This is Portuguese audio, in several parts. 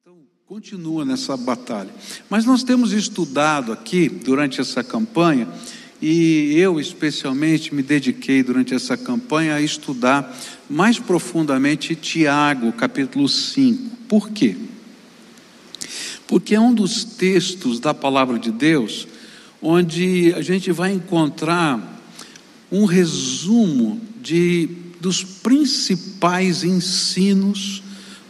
Então, continua nessa batalha. Mas nós temos estudado aqui, durante essa campanha, e eu especialmente me dediquei durante essa campanha a estudar mais profundamente Tiago, capítulo 5. Por quê? Porque é um dos textos da palavra de Deus onde a gente vai encontrar um resumo de dos principais ensinos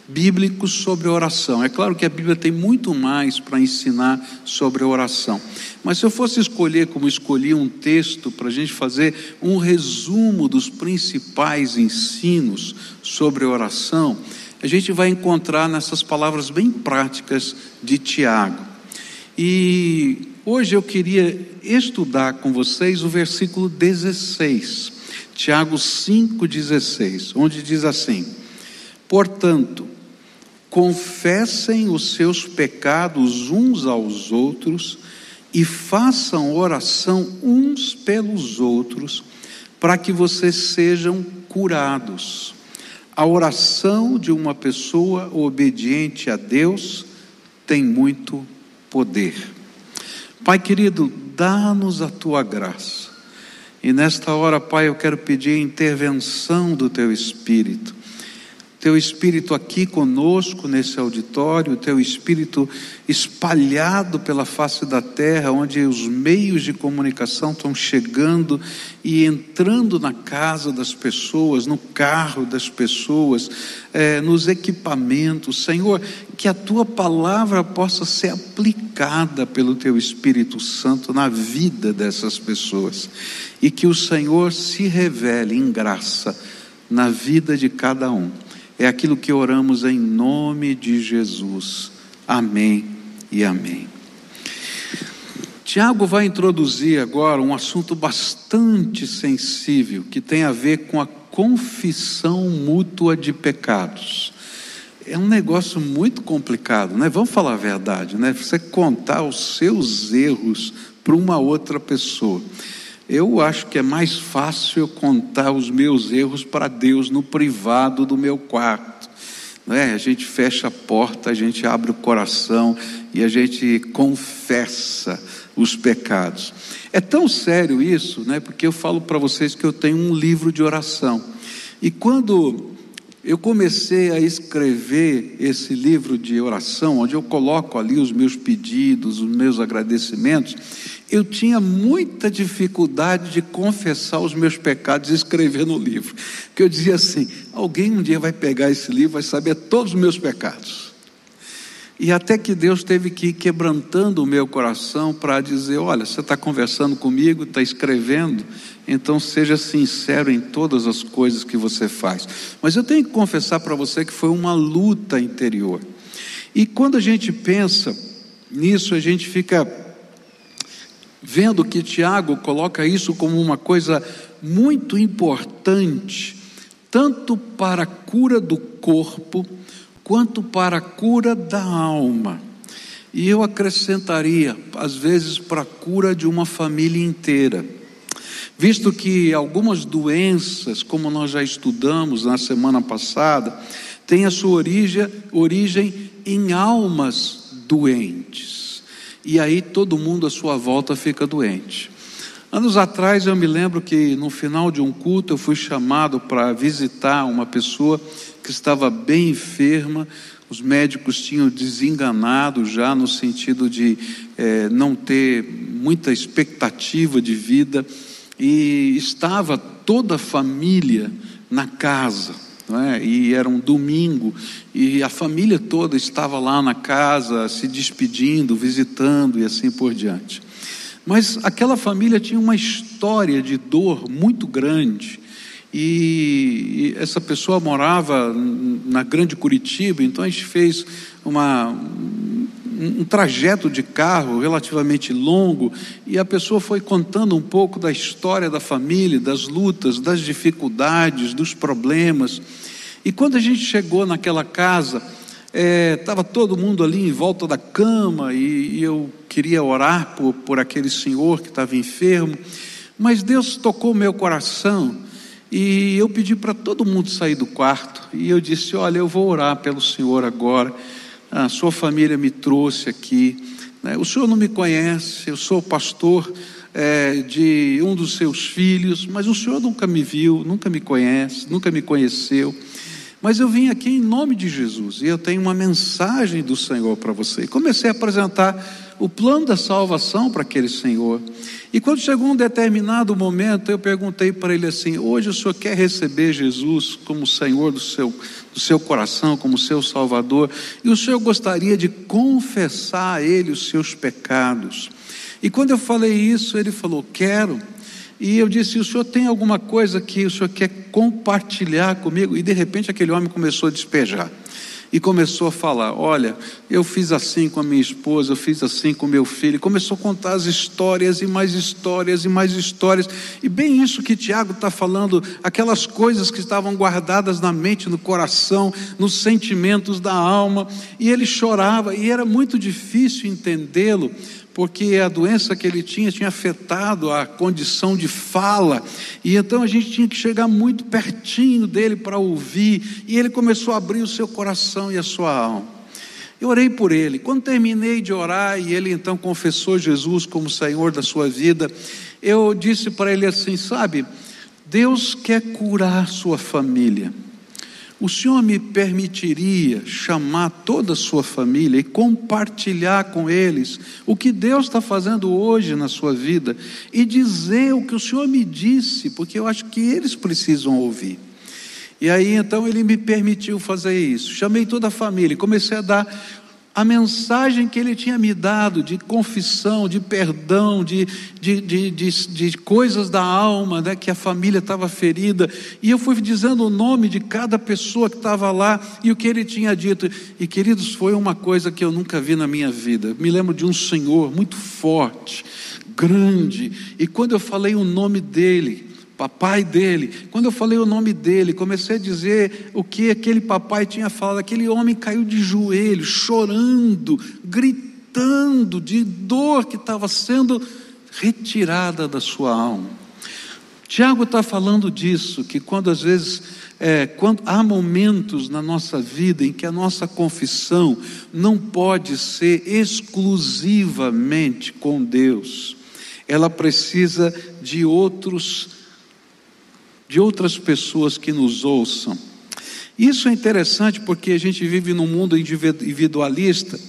bíblicos sobre oração. É claro que a Bíblia tem muito mais para ensinar sobre oração. Mas se eu fosse escolher, como escolhi um texto, para a gente fazer um resumo dos principais ensinos sobre oração, a gente vai encontrar nessas palavras bem práticas de Tiago. E hoje eu queria estudar com vocês o versículo 16, Tiago 5,16, onde diz assim: Portanto, confessem os seus pecados uns aos outros e façam oração uns pelos outros, para que vocês sejam curados. A oração de uma pessoa obediente a Deus tem muito poder. Pai querido, dá-nos a tua graça. E nesta hora, Pai, eu quero pedir a intervenção do teu Espírito teu Espírito aqui conosco nesse auditório, teu Espírito espalhado pela face da terra, onde os meios de comunicação estão chegando e entrando na casa das pessoas, no carro das pessoas, é, nos equipamentos. Senhor, que a tua palavra possa ser aplicada pelo teu Espírito Santo na vida dessas pessoas e que o Senhor se revele em graça na vida de cada um é aquilo que oramos em nome de Jesus. Amém e amém. Tiago vai introduzir agora um assunto bastante sensível que tem a ver com a confissão mútua de pecados. É um negócio muito complicado, né? Vamos falar a verdade, né? Você contar os seus erros para uma outra pessoa. Eu acho que é mais fácil eu contar os meus erros para Deus no privado do meu quarto. Não é? A gente fecha a porta, a gente abre o coração e a gente confessa os pecados. É tão sério isso, né? Porque eu falo para vocês que eu tenho um livro de oração. E quando eu comecei a escrever esse livro de oração, onde eu coloco ali os meus pedidos, os meus agradecimentos, eu tinha muita dificuldade de confessar os meus pecados e escrever no livro. Porque eu dizia assim: alguém um dia vai pegar esse livro, vai saber todos os meus pecados. E até que Deus teve que ir quebrantando o meu coração para dizer: olha, você está conversando comigo, está escrevendo, então seja sincero em todas as coisas que você faz. Mas eu tenho que confessar para você que foi uma luta interior. E quando a gente pensa nisso, a gente fica vendo que Tiago coloca isso como uma coisa muito importante, tanto para a cura do corpo, quanto para a cura da alma. E eu acrescentaria, às vezes, para a cura de uma família inteira. Visto que algumas doenças, como nós já estudamos na semana passada, têm a sua origem, origem em almas doentes e aí todo mundo à sua volta fica doente. Anos atrás eu me lembro que no final de um culto eu fui chamado para visitar uma pessoa que estava bem enferma, os médicos tinham desenganado já no sentido de é, não ter muita expectativa de vida, e estava toda a família na casa é? e era um domingo, e a família toda estava lá na casa, se despedindo, visitando e assim por diante. Mas aquela família tinha uma história de dor muito grande, e essa pessoa morava na Grande Curitiba, então a gente fez uma, um trajeto de carro relativamente longo e a pessoa foi contando um pouco da história da família, das lutas, das dificuldades, dos problemas. E quando a gente chegou naquela casa, estava é, todo mundo ali em volta da cama e, e eu queria orar por, por aquele senhor que estava enfermo, mas Deus tocou meu coração e eu pedi para todo mundo sair do quarto e eu disse: Olha, eu vou orar pelo senhor agora a sua família me trouxe aqui. Né? O senhor não me conhece, eu sou pastor é, de um dos seus filhos, mas o senhor nunca me viu, nunca me conhece, nunca me conheceu. Mas eu vim aqui em nome de Jesus e eu tenho uma mensagem do Senhor para você. E comecei a apresentar o plano da salvação para aquele Senhor. E quando chegou um determinado momento, eu perguntei para ele assim: Hoje o senhor quer receber Jesus como Senhor do seu, do seu coração, como seu Salvador? E o senhor gostaria de confessar a Ele os seus pecados? E quando eu falei isso, ele falou: Quero. E eu disse: O senhor tem alguma coisa que o senhor quer compartilhar comigo? E de repente aquele homem começou a despejar. E começou a falar: Olha, eu fiz assim com a minha esposa, eu fiz assim com meu filho. Começou a contar as histórias e mais histórias e mais histórias. E bem isso que Tiago está falando, aquelas coisas que estavam guardadas na mente, no coração, nos sentimentos da alma. E ele chorava, e era muito difícil entendê-lo porque a doença que ele tinha tinha afetado a condição de fala, e então a gente tinha que chegar muito pertinho dele para ouvir, e ele começou a abrir o seu coração e a sua alma. Eu orei por ele. Quando terminei de orar e ele então confessou Jesus como Senhor da sua vida, eu disse para ele assim: Sabe, Deus quer curar sua família. O Senhor me permitiria chamar toda a sua família e compartilhar com eles o que Deus está fazendo hoje na sua vida e dizer o que o Senhor me disse, porque eu acho que eles precisam ouvir. E aí então ele me permitiu fazer isso. Chamei toda a família comecei a dar a mensagem que ele tinha me dado de confissão, de perdão, de, de, de, de, coisas da alma, né, que a família estava ferida, e eu fui dizendo o nome de cada pessoa que estava lá e o que ele tinha dito. E queridos, foi uma coisa que eu nunca vi na minha vida. Me lembro de um senhor muito forte, grande, e quando eu falei o nome dele, papai dele. Quando eu falei o nome dele, comecei a dizer o que aquele papai tinha falado. Aquele homem caiu de joelhos, chorando, gritando de dor que estava sendo retirada da sua alma. Tiago está falando disso, que quando às vezes, é, quando há momentos na nossa vida em que a nossa confissão não pode ser exclusivamente com Deus, ela precisa de outros de outras pessoas que nos ouçam. Isso é interessante porque a gente vive num mundo individualista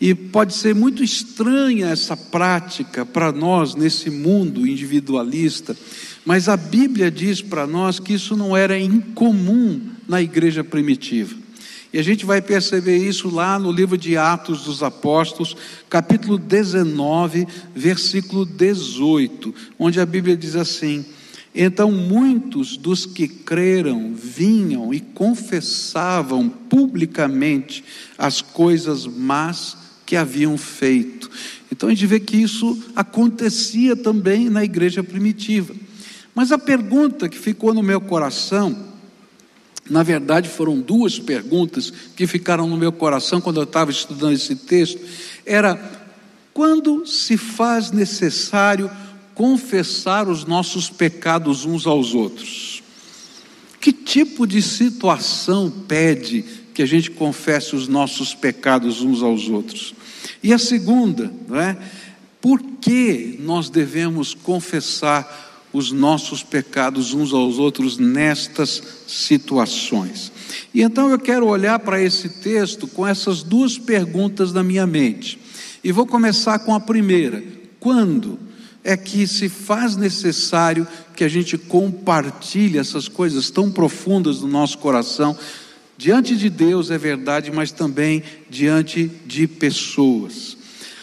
e pode ser muito estranha essa prática para nós nesse mundo individualista, mas a Bíblia diz para nós que isso não era incomum na igreja primitiva. E a gente vai perceber isso lá no livro de Atos dos Apóstolos, capítulo 19, versículo 18, onde a Bíblia diz assim: então muitos dos que creram vinham e confessavam publicamente as coisas más que haviam feito. Então a gente vê que isso acontecia também na igreja primitiva. Mas a pergunta que ficou no meu coração, na verdade foram duas perguntas que ficaram no meu coração quando eu estava estudando esse texto, era quando se faz necessário confessar os nossos pecados uns aos outros. Que tipo de situação pede que a gente confesse os nossos pecados uns aos outros? E a segunda, não é? Por que nós devemos confessar os nossos pecados uns aos outros nestas situações? E então eu quero olhar para esse texto com essas duas perguntas na minha mente. E vou começar com a primeira: quando é que se faz necessário que a gente compartilhe essas coisas tão profundas do nosso coração, diante de Deus é verdade, mas também diante de pessoas.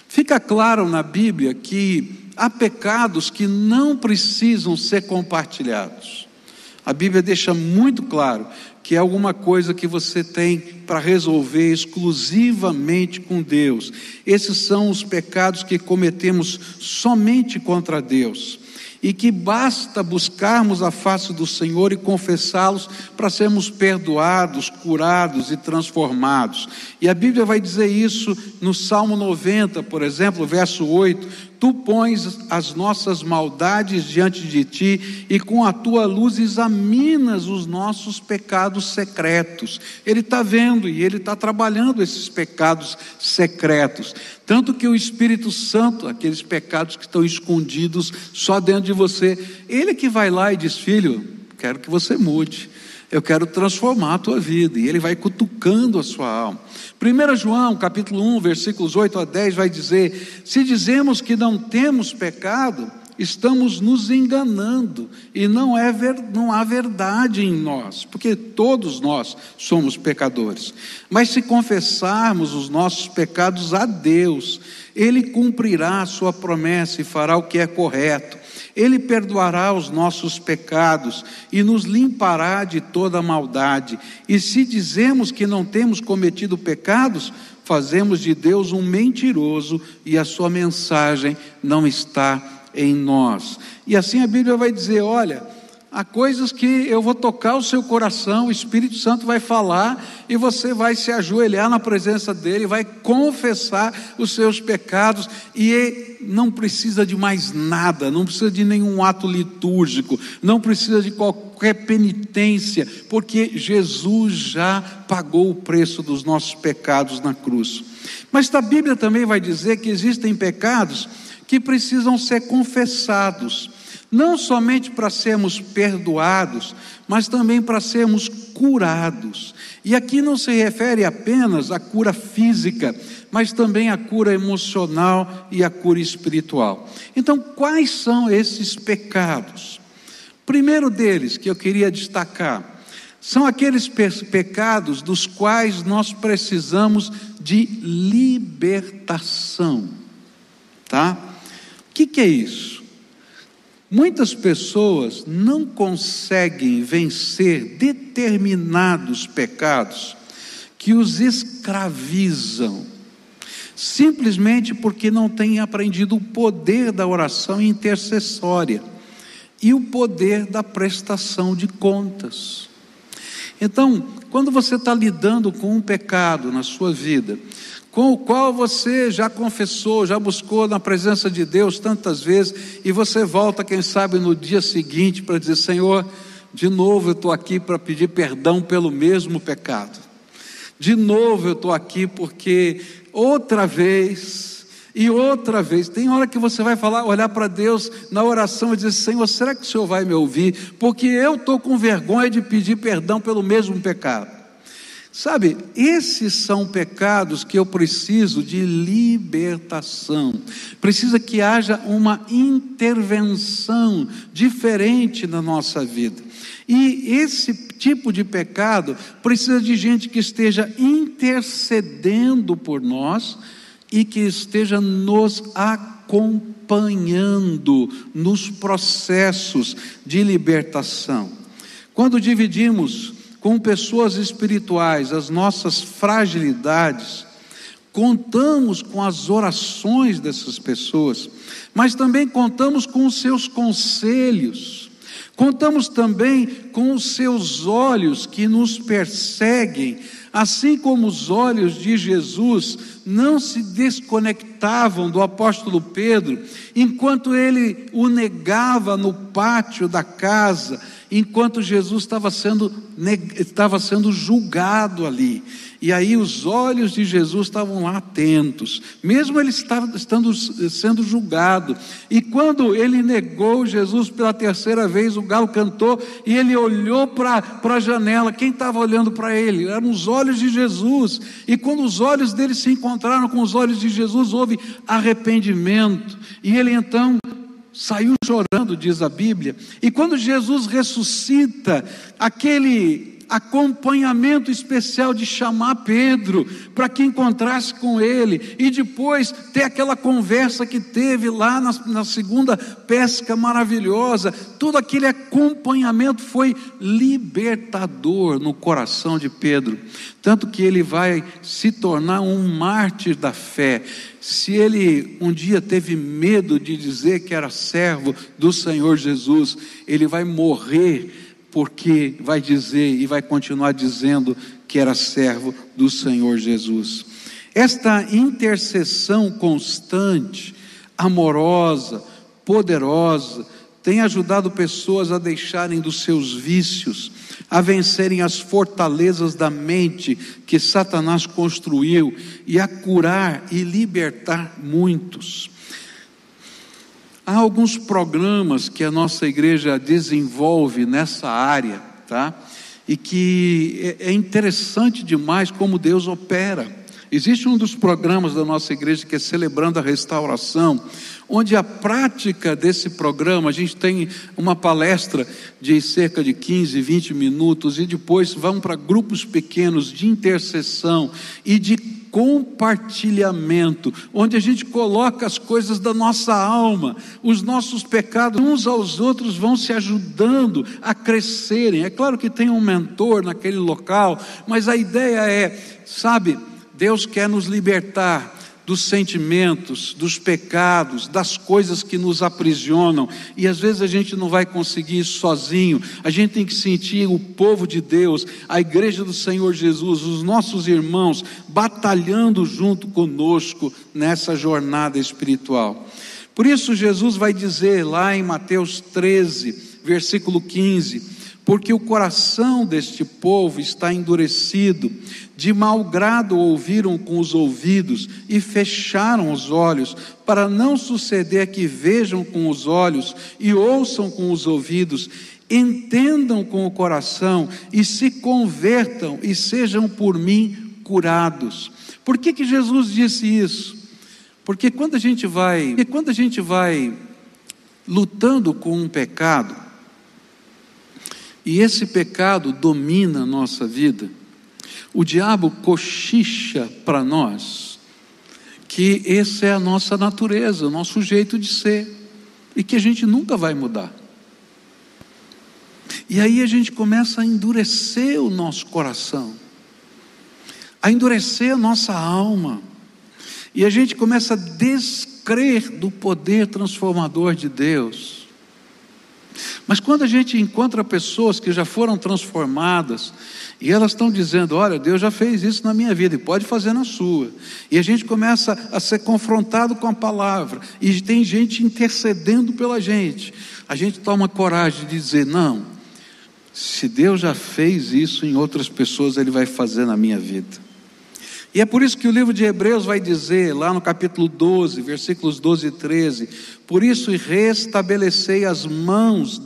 Fica claro na Bíblia que há pecados que não precisam ser compartilhados. A Bíblia deixa muito claro que é alguma coisa que você tem para resolver exclusivamente com Deus. Esses são os pecados que cometemos somente contra Deus. E que basta buscarmos a face do Senhor e confessá-los para sermos perdoados, curados e transformados. E a Bíblia vai dizer isso no Salmo 90, por exemplo, verso 8: Tu pões as nossas maldades diante de ti e com a tua luz examinas os nossos pecados secretos. Ele está vendo e ele está trabalhando esses pecados secretos. Tanto que o Espírito Santo, aqueles pecados que estão escondidos só dentro de você, ele que vai lá e diz: Filho, quero que você mude. Eu quero transformar a tua vida. E ele vai cutucando a sua alma. 1 João, capítulo 1, versículos 8 a 10, vai dizer: Se dizemos que não temos pecado, estamos nos enganando e não, é não há verdade em nós, porque todos nós somos pecadores. Mas se confessarmos os nossos pecados a Deus, Ele cumprirá a sua promessa e fará o que é correto ele perdoará os nossos pecados e nos limpará de toda maldade. E se dizemos que não temos cometido pecados, fazemos de Deus um mentiroso e a sua mensagem não está em nós. E assim a Bíblia vai dizer: olha Há coisas que eu vou tocar o seu coração, o Espírito Santo vai falar e você vai se ajoelhar na presença dele, vai confessar os seus pecados e não precisa de mais nada, não precisa de nenhum ato litúrgico, não precisa de qualquer penitência, porque Jesus já pagou o preço dos nossos pecados na cruz. Mas a Bíblia também vai dizer que existem pecados que precisam ser confessados não somente para sermos perdoados, mas também para sermos curados. E aqui não se refere apenas à cura física, mas também à cura emocional e à cura espiritual. Então, quais são esses pecados? Primeiro deles que eu queria destacar são aqueles pecados dos quais nós precisamos de libertação, tá? Que, que é isso? Muitas pessoas não conseguem vencer determinados pecados que os escravizam, simplesmente porque não têm aprendido o poder da oração intercessória e o poder da prestação de contas. Então, quando você está lidando com um pecado na sua vida, com o qual você já confessou, já buscou na presença de Deus tantas vezes, e você volta, quem sabe, no dia seguinte para dizer: Senhor, de novo eu estou aqui para pedir perdão pelo mesmo pecado. De novo eu estou aqui porque outra vez e outra vez, tem hora que você vai falar, olhar para Deus na oração e dizer: Senhor, será que o Senhor vai me ouvir? Porque eu estou com vergonha de pedir perdão pelo mesmo pecado. Sabe, esses são pecados que eu preciso de libertação. Precisa que haja uma intervenção diferente na nossa vida. E esse tipo de pecado precisa de gente que esteja intercedendo por nós e que esteja nos acompanhando nos processos de libertação. Quando dividimos com pessoas espirituais as nossas fragilidades, contamos com as orações dessas pessoas, mas também contamos com os seus conselhos, contamos também com os seus olhos que nos perseguem, assim como os olhos de Jesus não se desconectavam do apóstolo Pedro, enquanto ele o negava no pátio da casa enquanto Jesus estava sendo, estava sendo julgado ali. E aí os olhos de Jesus estavam lá atentos, mesmo ele estava estando, sendo julgado. E quando ele negou Jesus pela terceira vez, o galo cantou e ele olhou para a janela. Quem estava olhando para ele? Eram os olhos de Jesus. E quando os olhos dele se encontraram com os olhos de Jesus, houve arrependimento. E ele então saiu chorando, diz a Bíblia. E quando Jesus ressuscita, aquele acompanhamento especial de chamar Pedro para que encontrasse com ele e depois ter aquela conversa que teve lá na, na segunda pesca maravilhosa. Todo aquele acompanhamento foi libertador no coração de Pedro, tanto que ele vai se tornar um mártir da fé. Se ele um dia teve medo de dizer que era servo do Senhor Jesus, ele vai morrer porque vai dizer e vai continuar dizendo que era servo do Senhor Jesus. Esta intercessão constante, amorosa, poderosa, tem ajudado pessoas a deixarem dos seus vícios, a vencerem as fortalezas da mente que Satanás construiu e a curar e libertar muitos. Há alguns programas que a nossa igreja desenvolve nessa área, tá? E que é, é interessante demais como Deus opera. Existe um dos programas da nossa igreja que é Celebrando a Restauração, onde a prática desse programa, a gente tem uma palestra de cerca de 15, 20 minutos, e depois vão para grupos pequenos de intercessão e de compartilhamento, onde a gente coloca as coisas da nossa alma, os nossos pecados, uns aos outros vão se ajudando a crescerem. É claro que tem um mentor naquele local, mas a ideia é, sabe, Deus quer nos libertar dos sentimentos, dos pecados, das coisas que nos aprisionam, e às vezes a gente não vai conseguir isso sozinho, a gente tem que sentir o povo de Deus, a igreja do Senhor Jesus, os nossos irmãos, batalhando junto conosco nessa jornada espiritual. Por isso, Jesus vai dizer lá em Mateus 13, versículo 15: porque o coração deste povo está endurecido, de mau grado ouviram com os ouvidos e fecharam os olhos, para não suceder que vejam com os olhos e ouçam com os ouvidos, entendam com o coração e se convertam e sejam por mim curados. Por que, que Jesus disse isso? Porque quando a gente vai, quando a gente vai lutando com um pecado, e esse pecado domina a nossa vida, o diabo cochicha para nós que essa é a nossa natureza, o nosso jeito de ser, e que a gente nunca vai mudar. E aí a gente começa a endurecer o nosso coração, a endurecer a nossa alma, e a gente começa a descrer do poder transformador de Deus. Mas quando a gente encontra pessoas que já foram transformadas, e elas estão dizendo: Olha, Deus já fez isso na minha vida e pode fazer na sua. E a gente começa a ser confrontado com a palavra, e tem gente intercedendo pela gente. A gente toma coragem de dizer: Não, se Deus já fez isso em outras pessoas, Ele vai fazer na minha vida. E é por isso que o livro de Hebreus vai dizer, lá no capítulo 12, versículos 12 e 13: Por isso restabelecei as mãos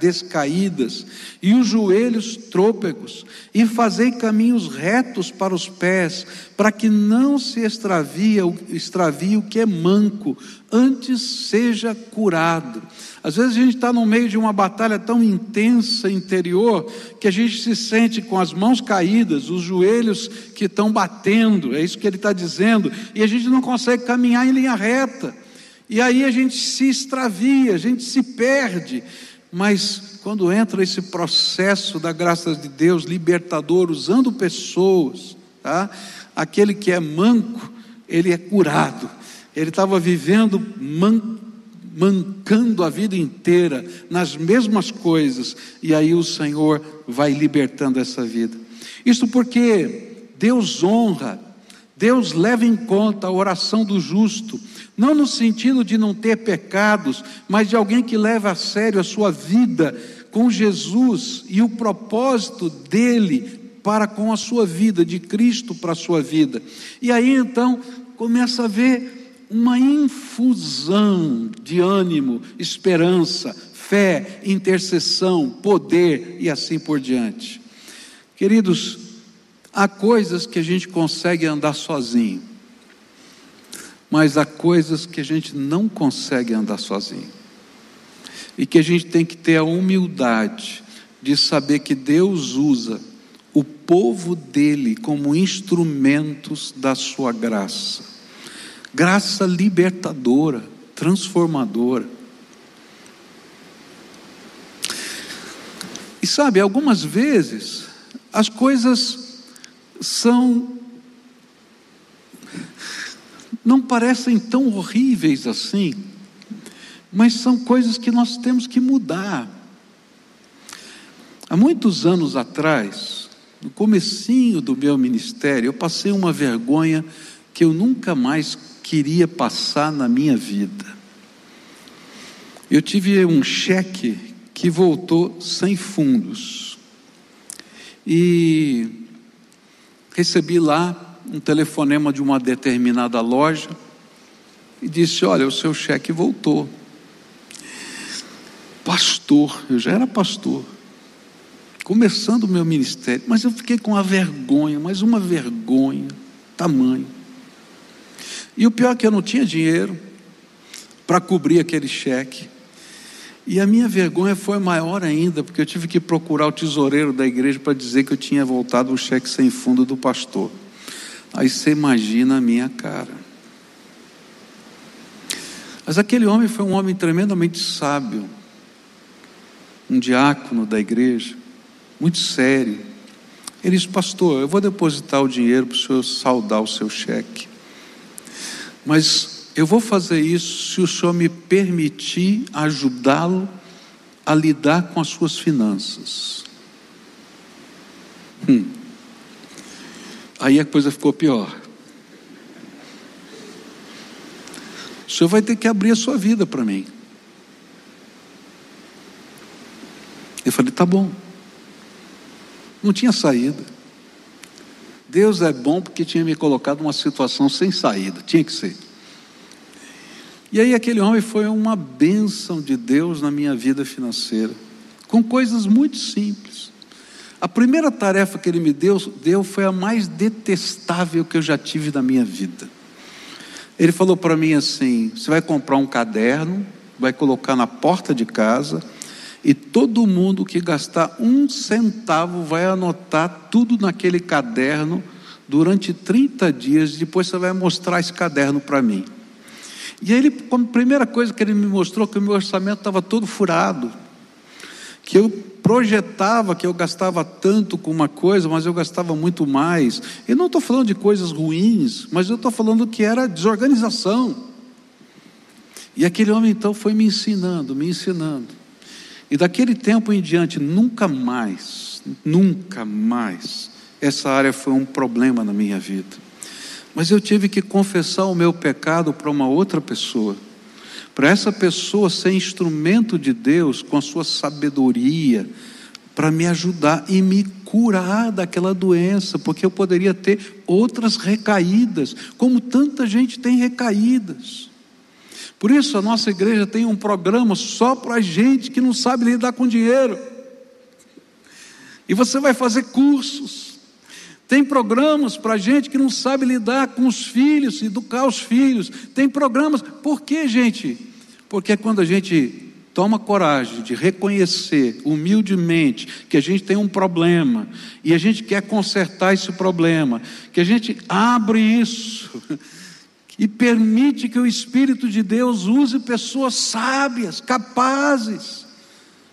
descaídas e os joelhos trôpegos, e fazei caminhos retos para os pés, para que não se extravie, extravie o que é manco, antes seja curado. Às vezes a gente está no meio de uma batalha tão intensa interior que a gente se sente com as mãos caídas, os joelhos que estão batendo, é isso que ele está dizendo, e a gente não consegue caminhar em linha reta. E aí a gente se extravia, a gente se perde. Mas quando entra esse processo da graça de Deus libertador, usando pessoas, tá? aquele que é manco, ele é curado. Ele estava vivendo manco mancando a vida inteira nas mesmas coisas, e aí o Senhor vai libertando essa vida. Isso porque Deus honra, Deus leva em conta a oração do justo, não no sentido de não ter pecados, mas de alguém que leva a sério a sua vida com Jesus e o propósito dele para com a sua vida, de Cristo para a sua vida. E aí então começa a ver uma infusão de ânimo, esperança, fé, intercessão, poder e assim por diante. Queridos, há coisas que a gente consegue andar sozinho, mas há coisas que a gente não consegue andar sozinho. E que a gente tem que ter a humildade de saber que Deus usa o povo dele como instrumentos da sua graça. Graça libertadora, transformadora. E sabe, algumas vezes as coisas são não parecem tão horríveis assim, mas são coisas que nós temos que mudar. Há muitos anos atrás, no comecinho do meu ministério, eu passei uma vergonha que eu nunca mais queria passar na minha vida. Eu tive um cheque que voltou sem fundos. E recebi lá um telefonema de uma determinada loja e disse: Olha, o seu cheque voltou. Pastor, eu já era pastor, começando o meu ministério, mas eu fiquei com uma vergonha, mas uma vergonha, tamanho. E o pior é que eu não tinha dinheiro para cobrir aquele cheque. E a minha vergonha foi maior ainda, porque eu tive que procurar o tesoureiro da igreja para dizer que eu tinha voltado o cheque sem fundo do pastor. Aí você imagina a minha cara. Mas aquele homem foi um homem tremendamente sábio, um diácono da igreja, muito sério. Ele disse: Pastor, eu vou depositar o dinheiro para o senhor saldar o seu cheque, mas eu vou fazer isso se o senhor me permitir ajudá-lo a lidar com as suas finanças. Hum. Aí a coisa ficou pior. O senhor vai ter que abrir a sua vida para mim. Eu falei, tá bom. Não tinha saída. Deus é bom porque tinha me colocado numa situação sem saída, tinha que ser. E aí aquele homem foi uma bênção de Deus na minha vida financeira, com coisas muito simples. A primeira tarefa que ele me deu, deu foi a mais detestável que eu já tive na minha vida. Ele falou para mim assim: você vai comprar um caderno, vai colocar na porta de casa, e todo mundo que gastar um centavo vai anotar tudo naquele caderno durante 30 dias, depois você vai mostrar esse caderno para mim. E aí ele, como primeira coisa que ele me mostrou, que o meu orçamento estava todo furado, que eu projetava que eu gastava tanto com uma coisa, mas eu gastava muito mais. Eu não estou falando de coisas ruins, mas eu estou falando que era desorganização. E aquele homem então foi me ensinando, me ensinando. E daquele tempo em diante, nunca mais, nunca mais, essa área foi um problema na minha vida. Mas eu tive que confessar o meu pecado para uma outra pessoa para essa pessoa ser instrumento de Deus com a sua sabedoria, para me ajudar e me curar daquela doença, porque eu poderia ter outras recaídas, como tanta gente tem recaídas. Por isso a nossa igreja tem um programa só para gente que não sabe lidar com dinheiro. E você vai fazer cursos. Tem programas para gente que não sabe lidar com os filhos, educar os filhos. Tem programas. Por que, gente? Porque quando a gente toma coragem de reconhecer humildemente que a gente tem um problema e a gente quer consertar esse problema, que a gente abre isso e permite que o Espírito de Deus use pessoas sábias, capazes,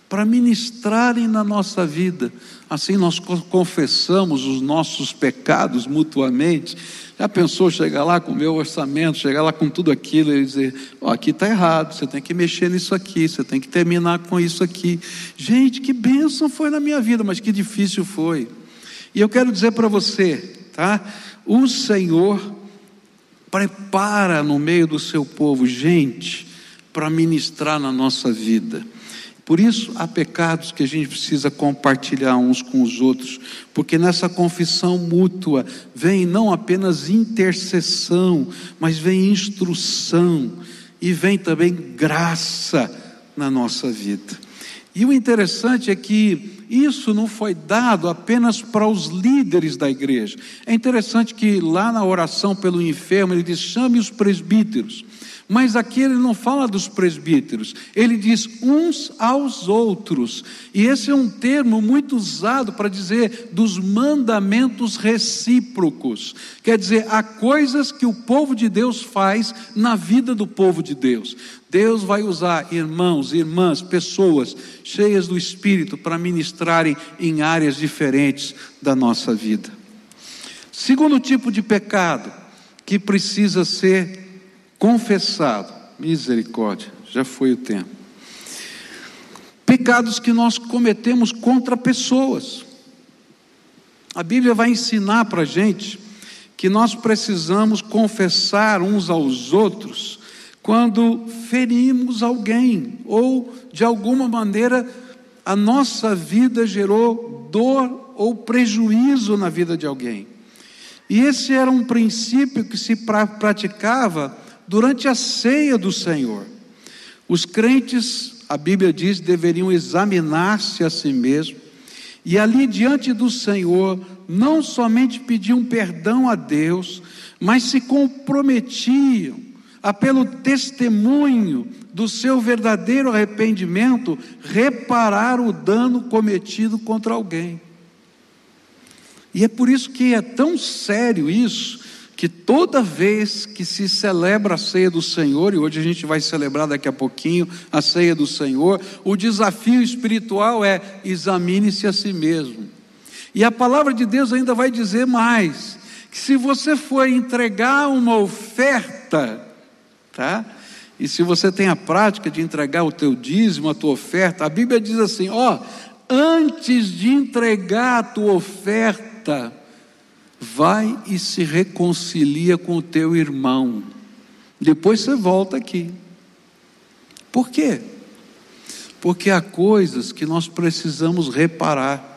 para ministrarem na nossa vida. Assim nós confessamos os nossos pecados mutuamente já pensou chegar lá com o meu orçamento, chegar lá com tudo aquilo e dizer: Ó, oh, aqui está errado, você tem que mexer nisso aqui, você tem que terminar com isso aqui. Gente, que bênção foi na minha vida, mas que difícil foi. E eu quero dizer para você, tá? O Senhor prepara no meio do seu povo gente para ministrar na nossa vida. Por isso, há pecados que a gente precisa compartilhar uns com os outros, porque nessa confissão mútua vem não apenas intercessão, mas vem instrução e vem também graça na nossa vida. E o interessante é que isso não foi dado apenas para os líderes da igreja. É interessante que lá na oração pelo enfermo ele diz: chame os presbíteros. Mas aqui ele não fala dos presbíteros, ele diz uns aos outros. E esse é um termo muito usado para dizer dos mandamentos recíprocos. Quer dizer, há coisas que o povo de Deus faz na vida do povo de Deus. Deus vai usar irmãos, irmãs, pessoas cheias do Espírito para ministrarem em áreas diferentes da nossa vida. Segundo tipo de pecado que precisa ser confessado. Misericórdia, já foi o tempo. Pecados que nós cometemos contra pessoas. A Bíblia vai ensinar para a gente que nós precisamos confessar uns aos outros quando ferimos alguém ou de alguma maneira a nossa vida gerou dor ou prejuízo na vida de alguém. E esse era um princípio que se praticava durante a ceia do Senhor. Os crentes, a Bíblia diz, deveriam examinar-se a si mesmos e ali diante do Senhor não somente pediam perdão a Deus, mas se comprometiam a pelo testemunho do seu verdadeiro arrependimento reparar o dano cometido contra alguém. E é por isso que é tão sério isso, que toda vez que se celebra a ceia do Senhor, e hoje a gente vai celebrar daqui a pouquinho a ceia do Senhor, o desafio espiritual é examine-se a si mesmo. E a palavra de Deus ainda vai dizer mais: que se você for entregar uma oferta, tá? E se você tem a prática de entregar o teu dízimo, a tua oferta, a Bíblia diz assim: ó, antes de entregar a tua oferta, vai e se reconcilia com o teu irmão. Depois você volta aqui. Por quê? Porque há coisas que nós precisamos reparar.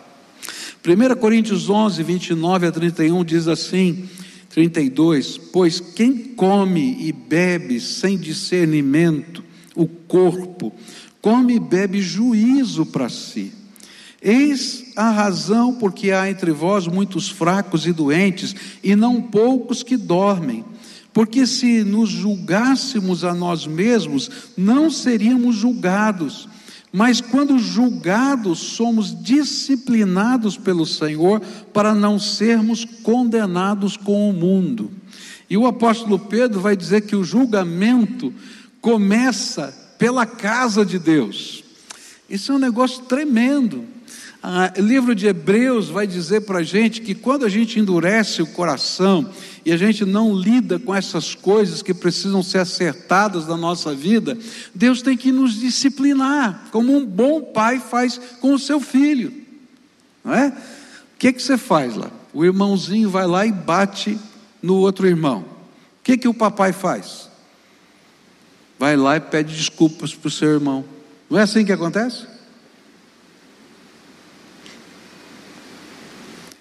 1 Coríntios 11, 29 a 31 diz assim: 32: Pois quem come e bebe sem discernimento o corpo, come e bebe juízo para si. Eis a razão porque há entre vós muitos fracos e doentes, e não poucos que dormem. Porque se nos julgássemos a nós mesmos, não seríamos julgados. Mas quando julgados, somos disciplinados pelo Senhor para não sermos condenados com o mundo. E o apóstolo Pedro vai dizer que o julgamento começa pela casa de Deus. Isso é um negócio tremendo. Ah, o livro de Hebreus vai dizer para a gente que quando a gente endurece o coração e a gente não lida com essas coisas que precisam ser acertadas na nossa vida, Deus tem que nos disciplinar, como um bom pai faz com o seu filho, não é? O que, que você faz lá? O irmãozinho vai lá e bate no outro irmão. O que, que o papai faz? Vai lá e pede desculpas para o seu irmão. Não é assim que acontece?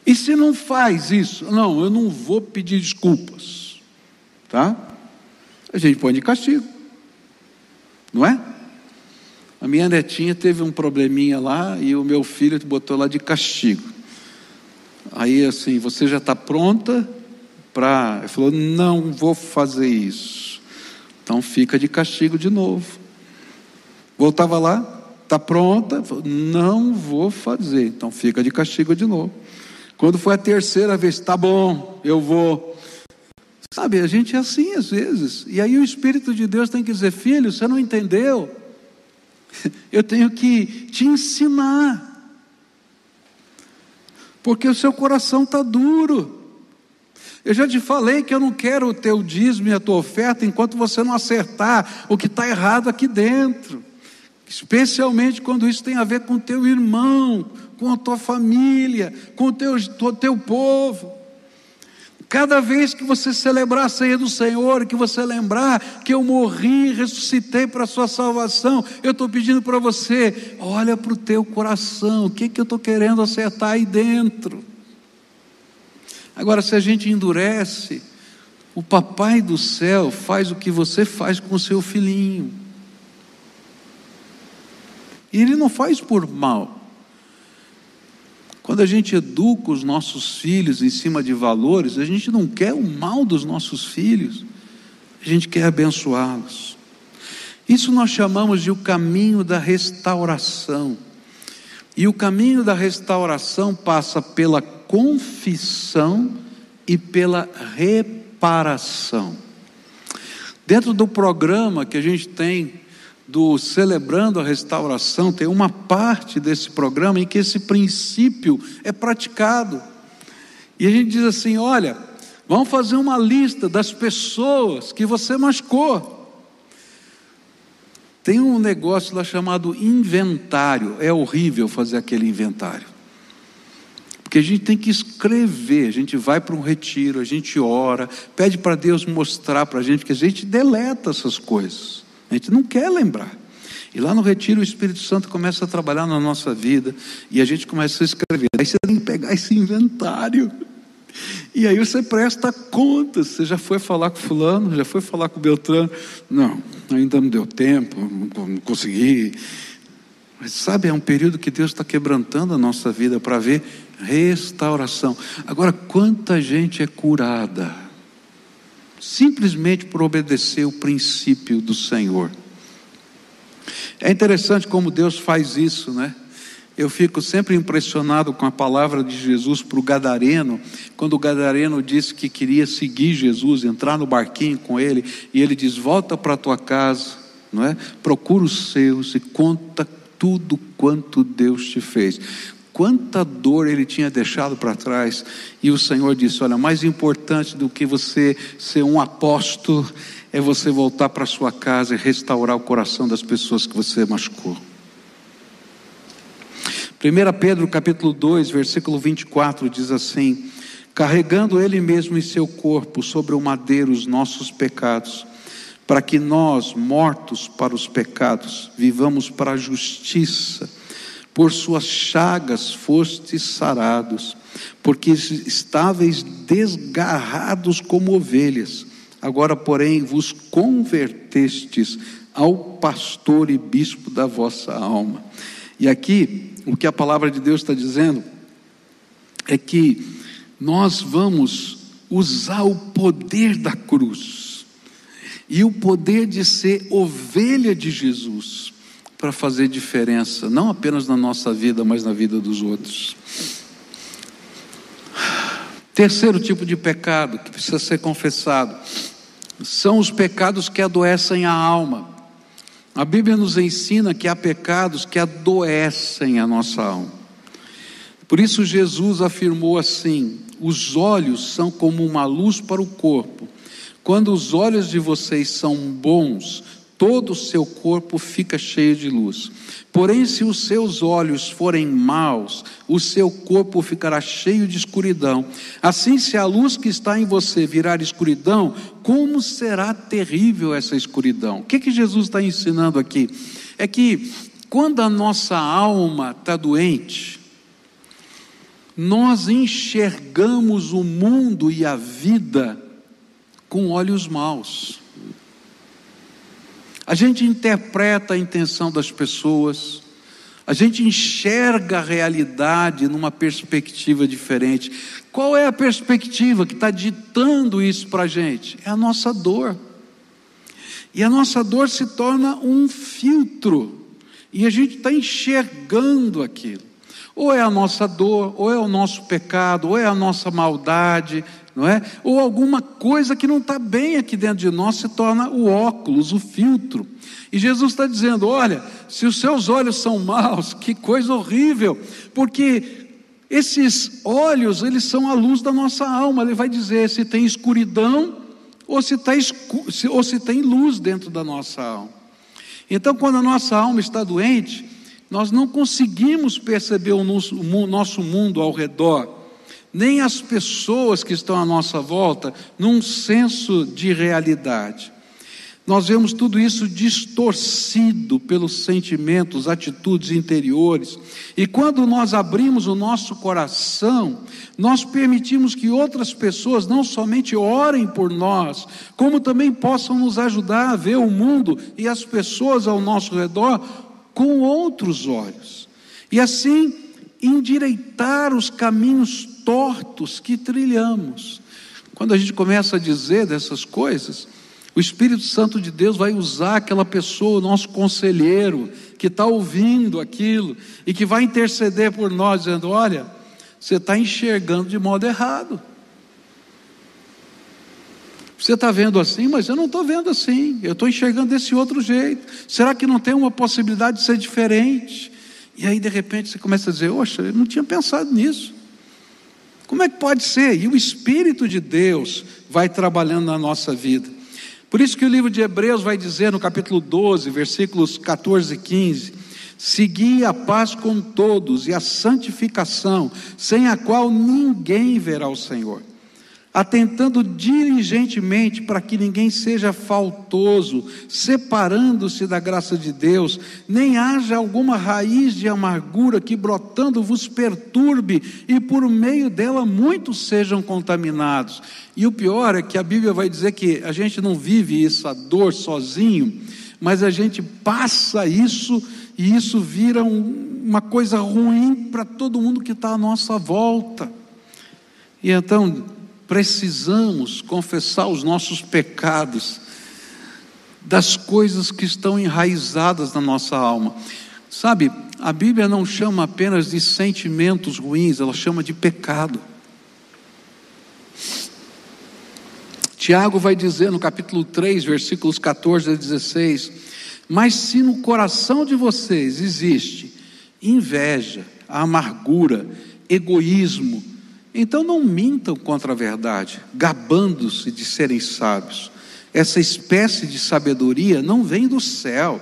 E se não faz isso? Não, eu não vou pedir desculpas. Tá? A gente põe de castigo. Não é? A minha netinha teve um probleminha lá e o meu filho botou lá de castigo. Aí assim, você já está pronta para. Ele falou: não vou fazer isso. Então fica de castigo de novo. Voltava lá, está pronta? Falou, não vou fazer. Então fica de castigo de novo. Quando foi a terceira vez, tá bom, eu vou. Sabe, a gente é assim às vezes. E aí o Espírito de Deus tem que dizer: filho, você não entendeu? Eu tenho que te ensinar. Porque o seu coração está duro. Eu já te falei que eu não quero o teu dízimo e a tua oferta enquanto você não acertar o que está errado aqui dentro. Especialmente quando isso tem a ver com o teu irmão, com a tua família, com o teu, o teu povo. Cada vez que você celebrar a ceia do Senhor, que você lembrar que eu morri ressuscitei para a sua salvação, eu estou pedindo para você, olha para o teu coração, o que, que eu estou querendo acertar aí dentro. Agora, se a gente endurece, o papai do céu faz o que você faz com o seu filhinho. E ele não faz por mal. Quando a gente educa os nossos filhos em cima de valores, a gente não quer o mal dos nossos filhos. a gente quer abençoá-los. Isso nós chamamos de o caminho da restauração. E o caminho da restauração passa pela confissão e pela reparação. Dentro do programa que a gente tem do Celebrando a Restauração, tem uma parte desse programa em que esse princípio é praticado. E a gente diz assim: olha, vamos fazer uma lista das pessoas que você machucou. Tem um negócio lá chamado inventário. É horrível fazer aquele inventário. Porque a gente tem que escrever, a gente vai para um retiro, a gente ora, pede para Deus mostrar para a gente, que a gente deleta essas coisas. A gente não quer lembrar. E lá no retiro o Espírito Santo começa a trabalhar na nossa vida e a gente começa a escrever. Aí você tem que pegar esse inventário. E aí você presta conta. Você já foi falar com fulano, já foi falar com Beltrano. Não, ainda não deu tempo, não consegui. Mas sabe, é um período que Deus está quebrantando a nossa vida para ver restauração. Agora, quanta gente é curada? Simplesmente por obedecer o princípio do Senhor. É interessante como Deus faz isso, né? Eu fico sempre impressionado com a palavra de Jesus para o Gadareno, quando o Gadareno disse que queria seguir Jesus, entrar no barquinho com ele, e ele diz: Volta para tua casa, não é? Procura os seus e conta tudo quanto Deus te fez quanta dor ele tinha deixado para trás. E o Senhor disse: Olha, mais importante do que você ser um apóstolo é você voltar para sua casa e restaurar o coração das pessoas que você machucou. 1 Pedro capítulo 2, versículo 24 diz assim: Carregando ele mesmo em seu corpo sobre o madeiro os nossos pecados, para que nós, mortos para os pecados, vivamos para a justiça por suas chagas fostes sarados, porque estáveis desgarrados como ovelhas, agora, porém, vos convertestes ao pastor e bispo da vossa alma. E aqui, o que a palavra de Deus está dizendo é que nós vamos usar o poder da cruz e o poder de ser ovelha de Jesus para fazer diferença, não apenas na nossa vida, mas na vida dos outros. Terceiro tipo de pecado que precisa ser confessado são os pecados que adoecem a alma. A Bíblia nos ensina que há pecados que adoecem a nossa alma. Por isso Jesus afirmou assim: os olhos são como uma luz para o corpo. Quando os olhos de vocês são bons, todo o seu corpo fica cheio de luz. Porém, se os seus olhos forem maus, o seu corpo ficará cheio de escuridão. Assim, se a luz que está em você virar escuridão, como será terrível essa escuridão? O que, que Jesus está ensinando aqui? É que quando a nossa alma está doente, nós enxergamos o mundo e a vida com olhos maus. A gente interpreta a intenção das pessoas, a gente enxerga a realidade numa perspectiva diferente. Qual é a perspectiva que está ditando isso para a gente? É a nossa dor. E a nossa dor se torna um filtro, e a gente está enxergando aquilo. Ou é a nossa dor, ou é o nosso pecado, ou é a nossa maldade, não é? Ou alguma coisa que não está bem aqui dentro de nós se torna o óculos, o filtro. E Jesus está dizendo: olha, se os seus olhos são maus, que coisa horrível, porque esses olhos, eles são a luz da nossa alma. Ele vai dizer se tem escuridão ou se, tá escu ou se tem luz dentro da nossa alma. Então, quando a nossa alma está doente, nós não conseguimos perceber o nosso, o nosso mundo ao redor nem as pessoas que estão à nossa volta num senso de realidade. Nós vemos tudo isso distorcido pelos sentimentos, atitudes interiores. E quando nós abrimos o nosso coração, nós permitimos que outras pessoas não somente orem por nós, como também possam nos ajudar a ver o mundo e as pessoas ao nosso redor com outros olhos. E assim endireitar os caminhos tortos que trilhamos. Quando a gente começa a dizer dessas coisas, O Espírito Santo de Deus vai usar aquela pessoa, o nosso conselheiro, que está ouvindo aquilo e que vai interceder por nós, dizendo: Olha, você está enxergando de modo errado. Você está vendo assim, mas eu não estou vendo assim. Eu estou enxergando desse outro jeito. Será que não tem uma possibilidade de ser diferente? E aí, de repente, você começa a dizer: Oxa, eu não tinha pensado nisso. Como é que pode ser? E o Espírito de Deus vai trabalhando na nossa vida. Por isso que o livro de Hebreus vai dizer no capítulo 12, versículos 14 e 15: Segui a paz com todos e a santificação, sem a qual ninguém verá o Senhor atentando diligentemente para que ninguém seja faltoso, separando-se da graça de Deus, nem haja alguma raiz de amargura que brotando vos perturbe e por meio dela muitos sejam contaminados. E o pior é que a Bíblia vai dizer que a gente não vive essa dor sozinho, mas a gente passa isso e isso vira um, uma coisa ruim para todo mundo que está à nossa volta. E então, precisamos confessar os nossos pecados, das coisas que estão enraizadas na nossa alma. Sabe, a Bíblia não chama apenas de sentimentos ruins, ela chama de pecado. Tiago vai dizer no capítulo 3, versículos 14 a 16: Mas se no coração de vocês existe inveja, amargura, egoísmo, então não mintam contra a verdade, gabando-se de serem sábios. Essa espécie de sabedoria não vem do céu,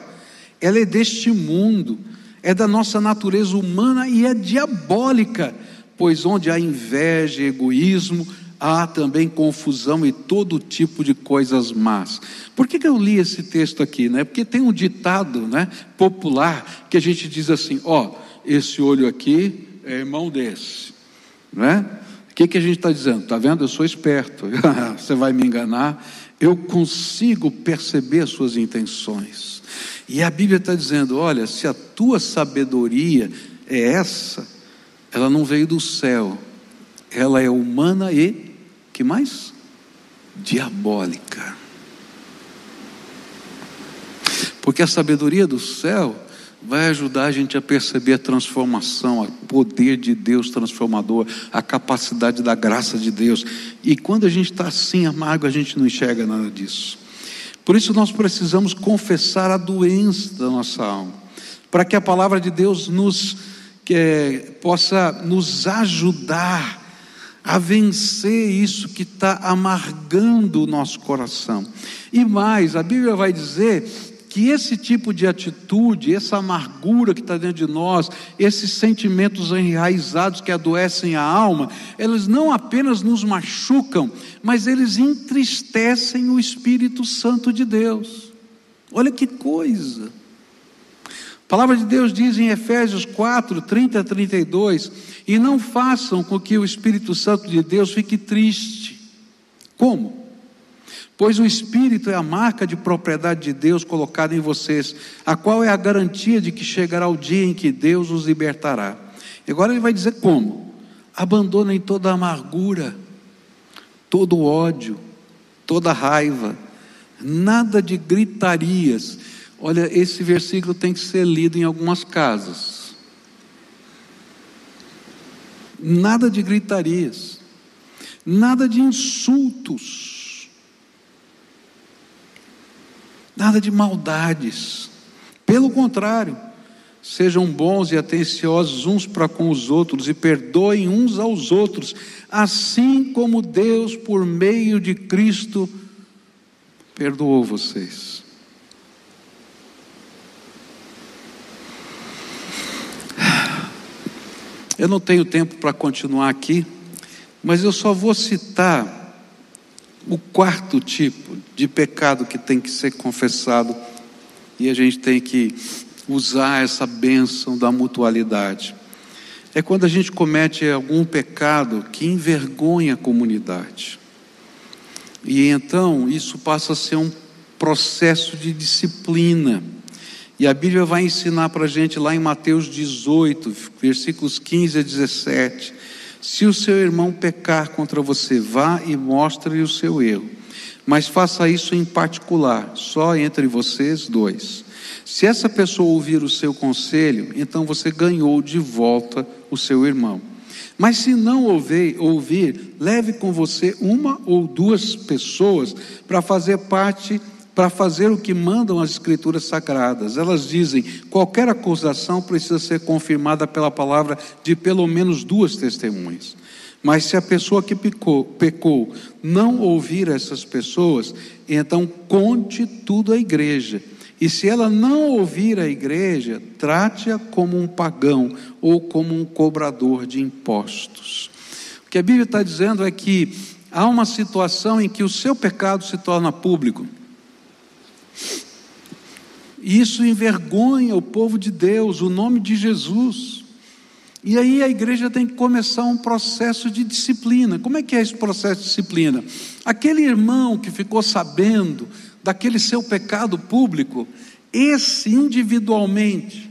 ela é deste mundo, é da nossa natureza humana e é diabólica, pois onde há inveja e egoísmo, há também confusão e todo tipo de coisas más. Por que, que eu li esse texto aqui? Né? Porque tem um ditado né, popular que a gente diz assim: ó, esse olho aqui é irmão desse, não é? que, que a gente está dizendo? Está vendo? Eu sou esperto, você vai me enganar, eu consigo perceber suas intenções. E a Bíblia está dizendo: olha, se a tua sabedoria é essa, ela não veio do céu, ela é humana e, que mais? Diabólica. Porque a sabedoria do céu vai ajudar a gente a perceber a transformação, o poder de Deus transformador, a capacidade da graça de Deus. E quando a gente está assim amargo, a gente não enxerga nada disso. Por isso nós precisamos confessar a doença da nossa alma, para que a palavra de Deus nos que, possa nos ajudar a vencer isso que está amargando o nosso coração. E mais, a Bíblia vai dizer que esse tipo de atitude, essa amargura que está dentro de nós, esses sentimentos enraizados que adoecem a alma, eles não apenas nos machucam, mas eles entristecem o Espírito Santo de Deus. Olha que coisa! A palavra de Deus diz em Efésios 4, 30 a 32: E não façam com que o Espírito Santo de Deus fique triste. Como? Pois o Espírito é a marca de propriedade de Deus colocada em vocês, a qual é a garantia de que chegará o dia em que Deus os libertará. E agora ele vai dizer como: abandonem toda amargura, todo ódio, toda raiva, nada de gritarias. Olha, esse versículo tem que ser lido em algumas casas. Nada de gritarias, nada de insultos nada de maldades. Pelo contrário, sejam bons e atenciosos uns para com os outros e perdoem uns aos outros, assim como Deus, por meio de Cristo, perdoou vocês. Eu não tenho tempo para continuar aqui, mas eu só vou citar o quarto tipo de pecado que tem que ser confessado e a gente tem que usar essa bênção da mutualidade. É quando a gente comete algum pecado que envergonha a comunidade. E então isso passa a ser um processo de disciplina. E a Bíblia vai ensinar para a gente lá em Mateus 18, versículos 15 a 17. Se o seu irmão pecar contra você, vá e mostre-lhe o seu erro. Mas faça isso em particular, só entre vocês dois. Se essa pessoa ouvir o seu conselho, então você ganhou de volta o seu irmão. Mas se não ouvir, ouvir leve com você uma ou duas pessoas para fazer parte para fazer o que mandam as Escrituras Sagradas. Elas dizem: qualquer acusação precisa ser confirmada pela palavra de pelo menos duas testemunhas. Mas se a pessoa que pecou, pecou não ouvir essas pessoas, então conte tudo à igreja. E se ela não ouvir a igreja, trate-a como um pagão ou como um cobrador de impostos. O que a Bíblia está dizendo é que há uma situação em que o seu pecado se torna público. Isso envergonha o povo de Deus, o nome de Jesus. E aí a igreja tem que começar um processo de disciplina. Como é que é esse processo de disciplina? Aquele irmão que ficou sabendo daquele seu pecado público, esse individualmente,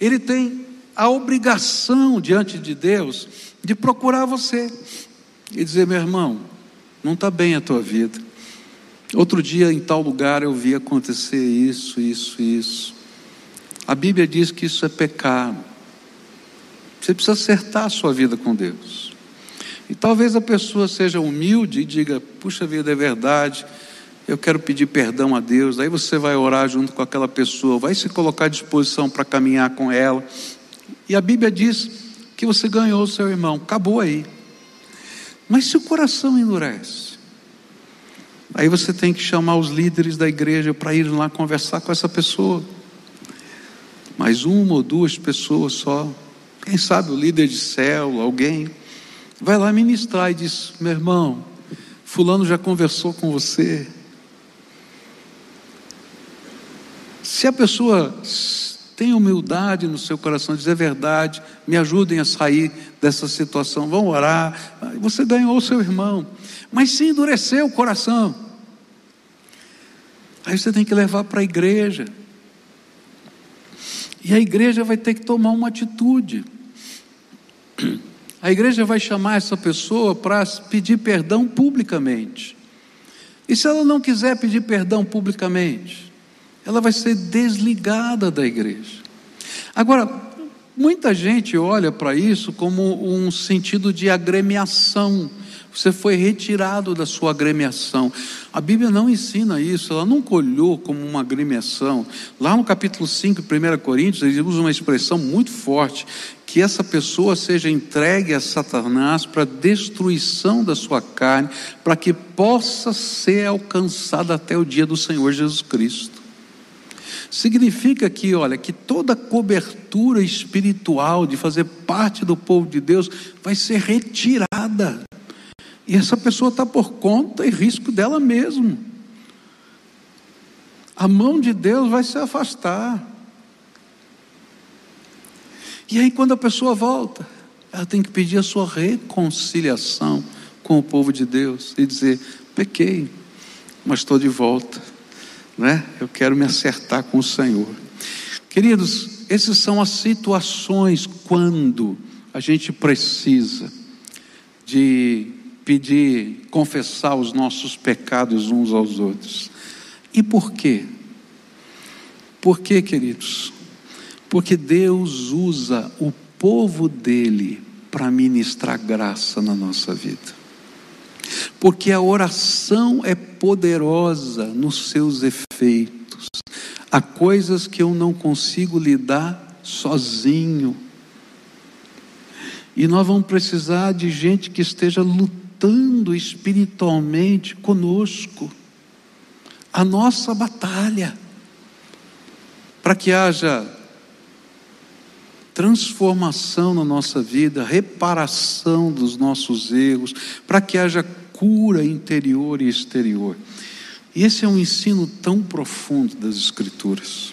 ele tem a obrigação diante de Deus de procurar você e dizer: meu irmão, não está bem a tua vida. Outro dia, em tal lugar, eu vi acontecer isso, isso, isso. A Bíblia diz que isso é pecado. Você precisa acertar a sua vida com Deus. E talvez a pessoa seja humilde e diga: puxa vida, é verdade, eu quero pedir perdão a Deus. Aí você vai orar junto com aquela pessoa, vai se colocar à disposição para caminhar com ela. E a Bíblia diz que você ganhou o seu irmão, acabou aí. Mas se o coração endurece, Aí você tem que chamar os líderes da igreja para ir lá conversar com essa pessoa. Mais uma ou duas pessoas só. Quem sabe o líder de célula, alguém. Vai lá ministrar e diz: Meu irmão, Fulano já conversou com você. Se a pessoa tem humildade no seu coração, dizer verdade, me ajudem a sair dessa situação, vão orar, você ganhou o seu irmão. Mas se endurecer o coração, aí você tem que levar para a igreja. E a igreja vai ter que tomar uma atitude. A igreja vai chamar essa pessoa para pedir perdão publicamente. E se ela não quiser pedir perdão publicamente, ela vai ser desligada da igreja. Agora, muita gente olha para isso como um sentido de agremiação. Você foi retirado da sua agremiação. A Bíblia não ensina isso, ela nunca olhou como uma agremiação. Lá no capítulo 5, 1 Coríntios, ele usa uma expressão muito forte: que essa pessoa seja entregue a Satanás para destruição da sua carne, para que possa ser alcançada até o dia do Senhor Jesus Cristo. Significa que, olha, que toda cobertura espiritual de fazer parte do povo de Deus vai ser retirada. E essa pessoa está por conta e risco dela mesmo. A mão de Deus vai se afastar. E aí, quando a pessoa volta, ela tem que pedir a sua reconciliação com o povo de Deus e dizer: pequei, mas estou de volta, né? Eu quero me acertar com o Senhor. Queridos, essas são as situações quando a gente precisa de pedir, confessar os nossos pecados uns aos outros. E por quê? Por quê, queridos? Porque Deus usa o povo dele para ministrar graça na nossa vida. Porque a oração é poderosa nos seus efeitos. Há coisas que eu não consigo lidar sozinho. E nós vamos precisar de gente que esteja lutando espiritualmente conosco a nossa batalha, para que haja transformação na nossa vida, reparação dos nossos erros, para que haja cura interior e exterior. E esse é um ensino tão profundo das Escrituras.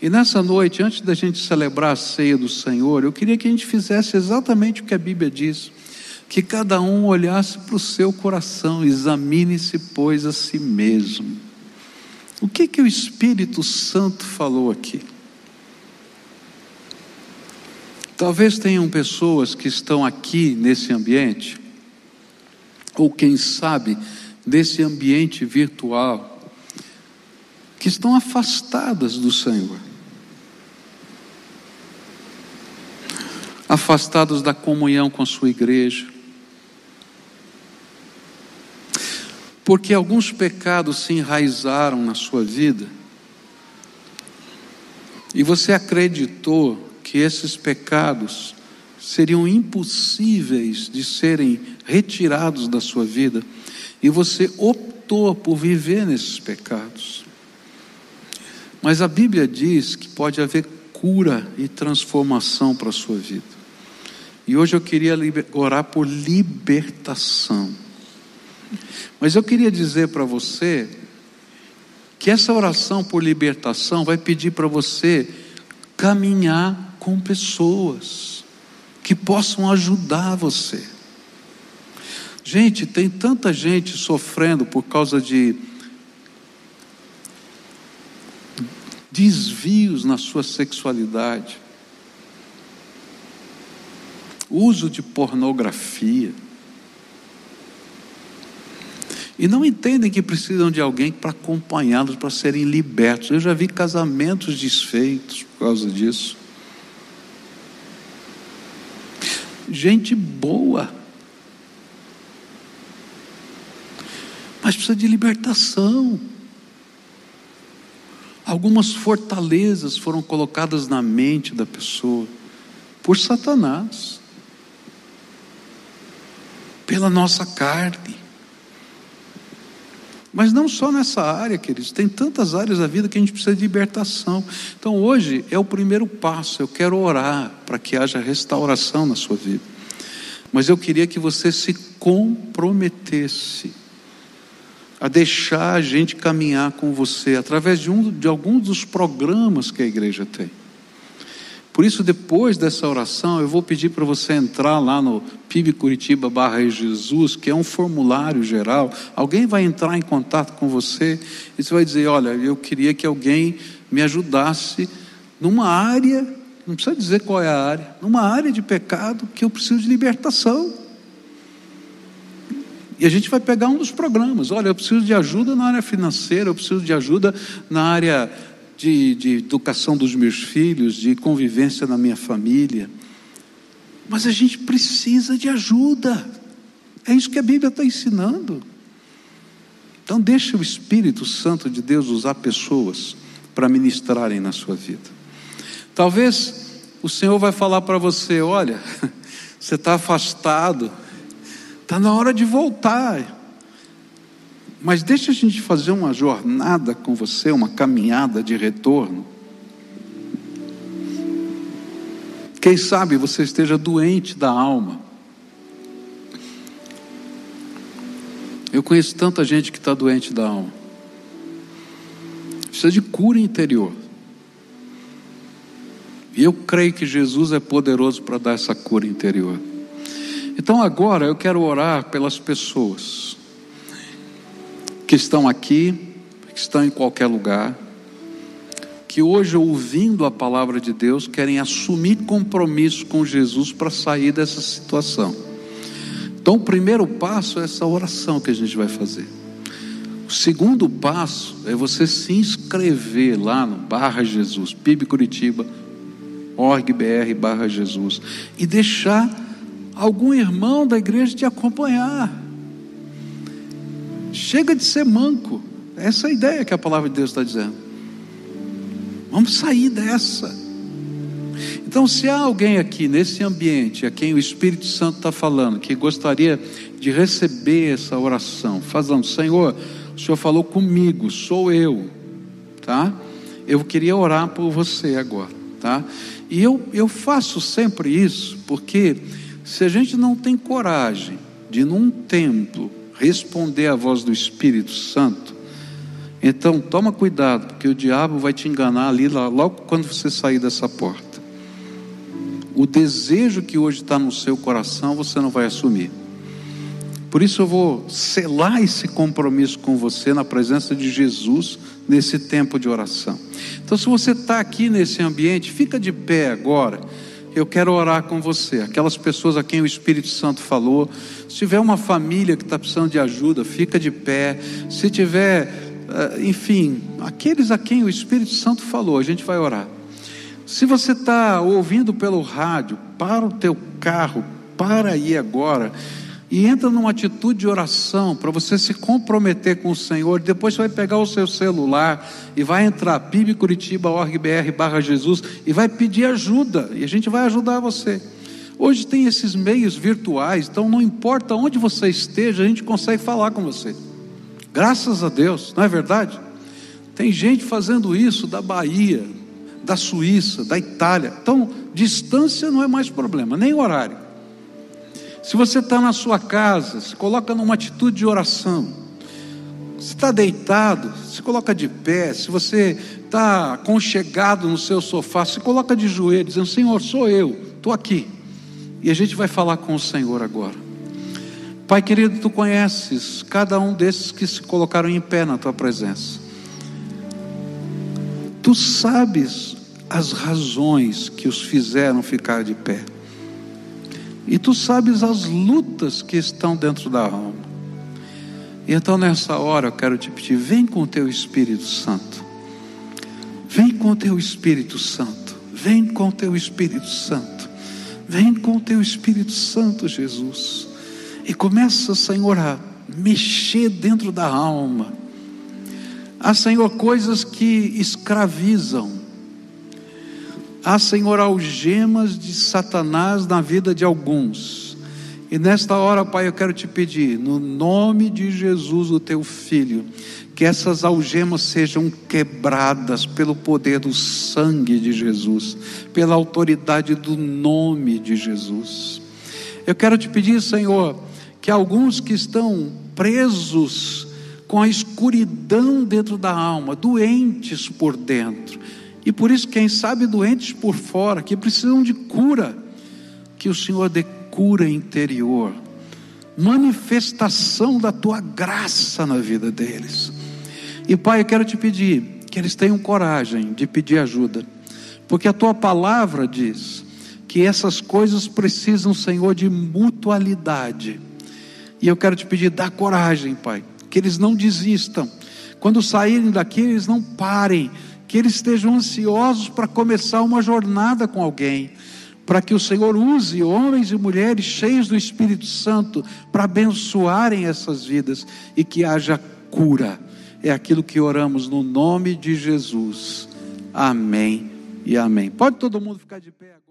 E nessa noite, antes da gente celebrar a ceia do Senhor, eu queria que a gente fizesse exatamente o que a Bíblia diz que cada um olhasse para o seu coração, examine-se, pois, a si mesmo. O que que o Espírito Santo falou aqui? Talvez tenham pessoas que estão aqui nesse ambiente, ou quem sabe, desse ambiente virtual, que estão afastadas do Senhor. Afastados da comunhão com a sua igreja. Porque alguns pecados se enraizaram na sua vida. E você acreditou que esses pecados seriam impossíveis de serem retirados da sua vida, e você optou por viver nesses pecados. Mas a Bíblia diz que pode haver cura e transformação para a sua vida. E hoje eu queria orar por libertação. Mas eu queria dizer para você que essa oração por libertação vai pedir para você caminhar com pessoas que possam ajudar você. Gente, tem tanta gente sofrendo por causa de desvios na sua sexualidade, uso de pornografia, e não entendem que precisam de alguém para acompanhá-los, para serem libertos. Eu já vi casamentos desfeitos por causa disso. Gente boa, mas precisa de libertação. Algumas fortalezas foram colocadas na mente da pessoa por Satanás, pela nossa carne. Mas não só nessa área, queridos, tem tantas áreas da vida que a gente precisa de libertação. Então hoje é o primeiro passo, eu quero orar para que haja restauração na sua vida. Mas eu queria que você se comprometesse a deixar a gente caminhar com você através de, um, de alguns dos programas que a igreja tem. Por isso, depois dessa oração, eu vou pedir para você entrar lá no PIB Curitiba barra Jesus, que é um formulário geral. Alguém vai entrar em contato com você e você vai dizer: Olha, eu queria que alguém me ajudasse numa área, não precisa dizer qual é a área, numa área de pecado que eu preciso de libertação. E a gente vai pegar um dos programas. Olha, eu preciso de ajuda na área financeira, eu preciso de ajuda na área de, de educação dos meus filhos, de convivência na minha família. Mas a gente precisa de ajuda. É isso que a Bíblia está ensinando. Então, deixe o Espírito Santo de Deus usar pessoas para ministrarem na sua vida. Talvez o Senhor vai falar para você: olha, você está afastado, Está na hora de voltar. Mas deixa a gente fazer uma jornada com você, uma caminhada de retorno. Quem sabe você esteja doente da alma. Eu conheço tanta gente que está doente da alma. Precisa de cura interior. E eu creio que Jesus é poderoso para dar essa cura interior. Então agora eu quero orar pelas pessoas que estão aqui, que estão em qualquer lugar, que hoje, ouvindo a palavra de Deus, querem assumir compromisso com Jesus para sair dessa situação. Então, o primeiro passo é essa oração que a gente vai fazer. O segundo passo é você se inscrever lá no Barra Jesus, PIB Curitiba, org.br barra Jesus, e deixar algum irmão da igreja te acompanhar. Chega de ser manco. Essa é a ideia que a palavra de Deus está dizendo. Vamos sair dessa. Então, se há alguém aqui nesse ambiente a quem o Espírito Santo está falando, que gostaria de receber essa oração, fazendo, Senhor, o Senhor falou comigo, sou eu, tá? Eu queria orar por você agora, tá? E eu, eu faço sempre isso, porque se a gente não tem coragem de, num templo, responder à voz do Espírito Santo, então toma cuidado, porque o diabo vai te enganar ali logo quando você sair dessa porta. O desejo que hoje está no seu coração, você não vai assumir. Por isso eu vou selar esse compromisso com você na presença de Jesus nesse tempo de oração. Então, se você está aqui nesse ambiente, fica de pé agora eu quero orar com você. Aquelas pessoas a quem o Espírito Santo falou. Se tiver uma família que está precisando de ajuda, fica de pé. Se tiver, eh, enfim, aqueles a quem o Espírito Santo falou, a gente vai orar. Se você está ouvindo pelo rádio, para o teu carro, para aí agora e entra numa atitude de oração para você se comprometer com o Senhor. Depois você vai pegar o seu celular e vai entrar pibcuritiba.org.br barra Jesus e vai pedir ajuda e a gente vai ajudar você. Hoje tem esses meios virtuais, então não importa onde você esteja, a gente consegue falar com você. Graças a Deus, não é verdade? Tem gente fazendo isso da Bahia, da Suíça, da Itália. Então, distância não é mais problema, nem horário. Se você está na sua casa, se coloca numa atitude de oração. Se está deitado, se coloca de pé. Se você está conchegado no seu sofá, se coloca de joelho, dizendo: Senhor, sou eu, estou aqui. E a gente vai falar com o Senhor agora. Pai querido, tu conheces cada um desses que se colocaram em pé na tua presença. Tu sabes as razões que os fizeram ficar de pé. E tu sabes as lutas que estão dentro da alma. E então nessa hora eu quero te pedir, vem com o teu Espírito Santo. Vem com o teu Espírito Santo. Vem com o teu Espírito Santo. Vem com o teu Espírito Santo, Jesus. E começa, Senhor, a mexer dentro da alma. Há, Senhor, coisas que escravizam Há, Senhor, algemas de Satanás na vida de alguns. E nesta hora, Pai, eu quero te pedir, no nome de Jesus, o teu filho, que essas algemas sejam quebradas pelo poder do sangue de Jesus, pela autoridade do nome de Jesus. Eu quero te pedir, Senhor, que alguns que estão presos com a escuridão dentro da alma, doentes por dentro, e por isso, quem sabe doentes por fora, que precisam de cura, que o Senhor dê cura interior, manifestação da tua graça na vida deles. E Pai, eu quero te pedir que eles tenham coragem de pedir ajuda, porque a tua palavra diz que essas coisas precisam, Senhor, de mutualidade. E eu quero te pedir, dá coragem, Pai, que eles não desistam. Quando saírem daqui, eles não parem que eles estejam ansiosos para começar uma jornada com alguém, para que o Senhor use homens e mulheres cheios do Espírito Santo para abençoarem essas vidas e que haja cura. É aquilo que oramos no nome de Jesus. Amém e amém. Pode todo mundo ficar de pé agora.